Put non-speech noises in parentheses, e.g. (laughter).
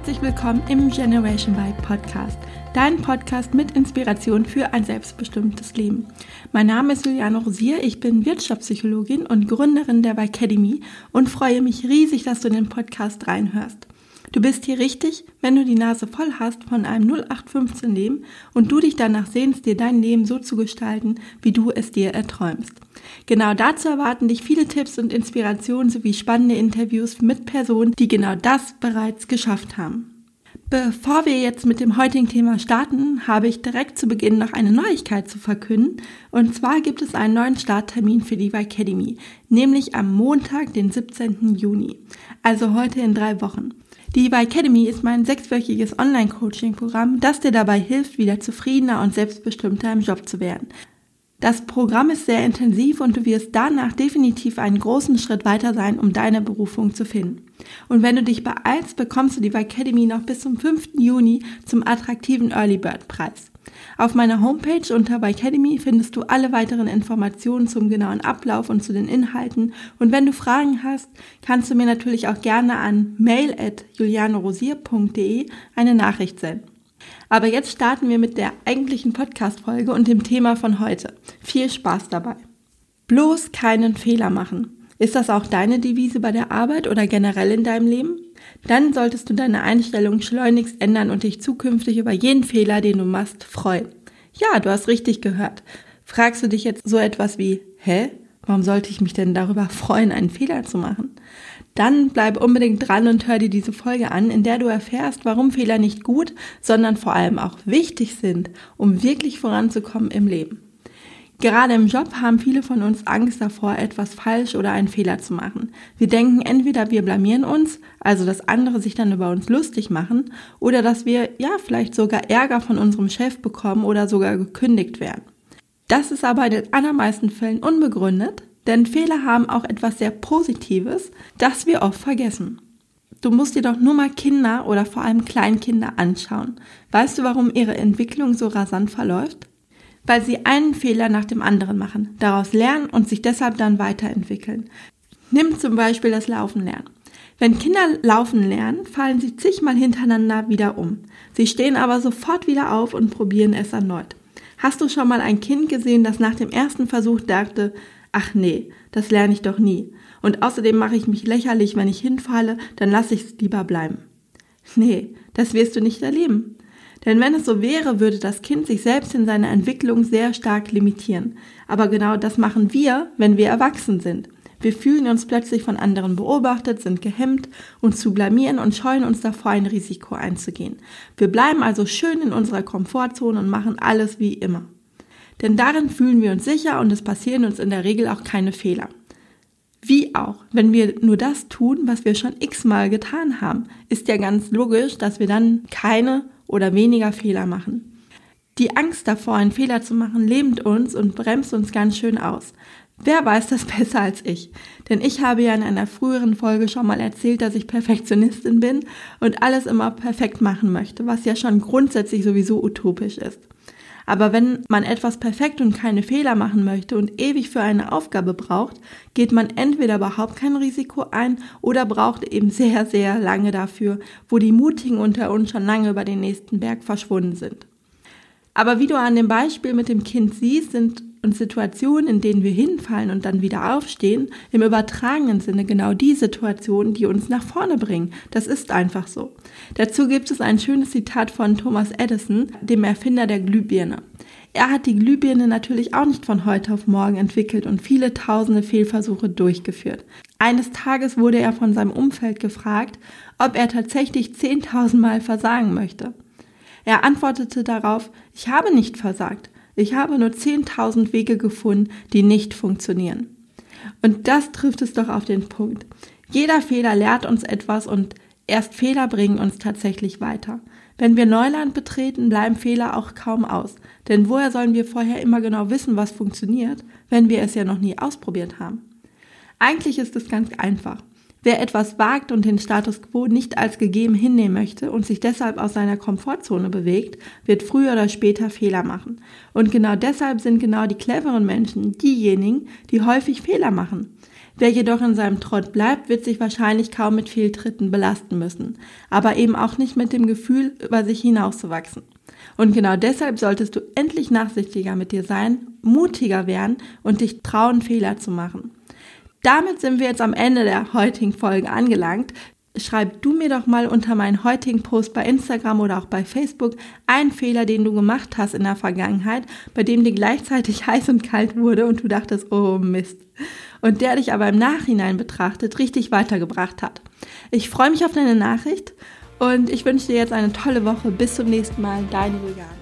herzlich willkommen im Generation Vibe Podcast, dein Podcast mit Inspiration für ein selbstbestimmtes Leben. Mein Name ist Juliane Rosier, ich bin Wirtschaftspsychologin und Gründerin der Academy und freue mich riesig, dass du in den Podcast reinhörst. Du bist hier richtig, wenn du die Nase voll hast von einem 0815 Leben und du dich danach sehnst, dir dein Leben so zu gestalten, wie du es dir erträumst. Genau dazu erwarten dich viele Tipps und Inspirationen sowie spannende Interviews mit Personen, die genau das bereits geschafft haben. Bevor wir jetzt mit dem heutigen Thema starten, habe ich direkt zu Beginn noch eine Neuigkeit zu verkünden. Und zwar gibt es einen neuen Starttermin für die Academy, nämlich am Montag, den 17. Juni, also heute in drei Wochen. Die Viva Academy ist mein sechswöchiges Online-Coaching-Programm, das dir dabei hilft, wieder zufriedener und selbstbestimmter im Job zu werden. Das Programm ist sehr intensiv und du wirst danach definitiv einen großen Schritt weiter sein, um deine Berufung zu finden. Und wenn du dich beeilst, bekommst du die Viva Academy noch bis zum 5. Juni zum attraktiven Early Bird Preis. Auf meiner Homepage unter Academy findest du alle weiteren Informationen zum genauen Ablauf und zu den Inhalten. Und wenn du Fragen hast, kannst du mir natürlich auch gerne an mail at julianerosier.de eine Nachricht senden. Aber jetzt starten wir mit der eigentlichen Podcast-Folge und dem Thema von heute. Viel Spaß dabei. Bloß keinen Fehler machen. Ist das auch deine Devise bei der Arbeit oder generell in deinem Leben? Dann solltest du deine Einstellung schleunigst ändern und dich zukünftig über jeden Fehler, den du machst, freuen. Ja, du hast richtig gehört. Fragst du dich jetzt so etwas wie, hä? Warum sollte ich mich denn darüber freuen, einen Fehler zu machen? Dann bleib unbedingt dran und hör dir diese Folge an, in der du erfährst, warum Fehler nicht gut, sondern vor allem auch wichtig sind, um wirklich voranzukommen im Leben. Gerade im Job haben viele von uns Angst davor, etwas falsch oder einen Fehler zu machen. Wir denken entweder wir blamieren uns, also dass andere sich dann über uns lustig machen, oder dass wir ja vielleicht sogar Ärger von unserem Chef bekommen oder sogar gekündigt werden. Das ist aber in den allermeisten Fällen unbegründet, denn Fehler haben auch etwas sehr Positives, das wir oft vergessen. Du musst dir doch nur mal Kinder oder vor allem Kleinkinder anschauen. Weißt du, warum ihre Entwicklung so rasant verläuft? Weil sie einen Fehler nach dem anderen machen, daraus lernen und sich deshalb dann weiterentwickeln. Nimm zum Beispiel das Laufen lernen. Wenn Kinder laufen lernen, fallen sie zigmal hintereinander wieder um. Sie stehen aber sofort wieder auf und probieren es erneut. Hast du schon mal ein Kind gesehen, das nach dem ersten Versuch dachte, ach nee, das lerne ich doch nie. Und außerdem mache ich mich lächerlich, wenn ich hinfalle, dann lasse ich es lieber bleiben. Nee, das wirst du nicht erleben. Denn wenn es so wäre, würde das Kind sich selbst in seiner Entwicklung sehr stark limitieren. Aber genau das machen wir, wenn wir erwachsen sind. Wir fühlen uns plötzlich von anderen beobachtet, sind gehemmt, uns zu blamieren und scheuen uns davor, ein Risiko einzugehen. Wir bleiben also schön in unserer Komfortzone und machen alles wie immer. Denn darin fühlen wir uns sicher und es passieren uns in der Regel auch keine Fehler. Wie auch, wenn wir nur das tun, was wir schon x-mal getan haben, ist ja ganz logisch, dass wir dann keine oder weniger Fehler machen. Die Angst davor, einen Fehler zu machen, lähmt uns und bremst uns ganz schön aus. Wer weiß das (laughs) besser als ich? Denn ich habe ja in einer früheren Folge schon mal erzählt, dass ich Perfektionistin bin und alles immer perfekt machen möchte, was ja schon grundsätzlich sowieso utopisch ist. Aber wenn man etwas perfekt und keine Fehler machen möchte und ewig für eine Aufgabe braucht, geht man entweder überhaupt kein Risiko ein oder braucht eben sehr, sehr lange dafür, wo die Mutigen unter uns schon lange über den nächsten Berg verschwunden sind. Aber wie du an dem Beispiel mit dem Kind siehst, sind und Situationen, in denen wir hinfallen und dann wieder aufstehen, im übertragenen Sinne genau die Situationen, die uns nach vorne bringen. Das ist einfach so. Dazu gibt es ein schönes Zitat von Thomas Edison, dem Erfinder der Glühbirne. Er hat die Glühbirne natürlich auch nicht von heute auf morgen entwickelt und viele tausende Fehlversuche durchgeführt. Eines Tages wurde er von seinem Umfeld gefragt, ob er tatsächlich 10.000 Mal versagen möchte. Er antwortete darauf, ich habe nicht versagt. Ich habe nur 10.000 Wege gefunden, die nicht funktionieren. Und das trifft es doch auf den Punkt. Jeder Fehler lehrt uns etwas und erst Fehler bringen uns tatsächlich weiter. Wenn wir Neuland betreten, bleiben Fehler auch kaum aus. Denn woher sollen wir vorher immer genau wissen, was funktioniert, wenn wir es ja noch nie ausprobiert haben? Eigentlich ist es ganz einfach. Wer etwas wagt und den Status quo nicht als gegeben hinnehmen möchte und sich deshalb aus seiner Komfortzone bewegt, wird früher oder später Fehler machen. Und genau deshalb sind genau die cleveren Menschen diejenigen, die häufig Fehler machen. Wer jedoch in seinem Trott bleibt, wird sich wahrscheinlich kaum mit Fehltritten belasten müssen, aber eben auch nicht mit dem Gefühl, über sich hinauszuwachsen. Und genau deshalb solltest du endlich nachsichtiger mit dir sein, mutiger werden und dich trauen, Fehler zu machen. Damit sind wir jetzt am Ende der heutigen Folge angelangt. Schreib du mir doch mal unter meinen heutigen Post bei Instagram oder auch bei Facebook einen Fehler, den du gemacht hast in der Vergangenheit, bei dem dir gleichzeitig (laughs) heiß und kalt wurde und du dachtest, oh Mist. Und der dich aber im Nachhinein betrachtet richtig weitergebracht hat. Ich freue mich auf deine Nachricht und ich wünsche dir jetzt eine tolle Woche. Bis zum nächsten Mal, deine Juliane.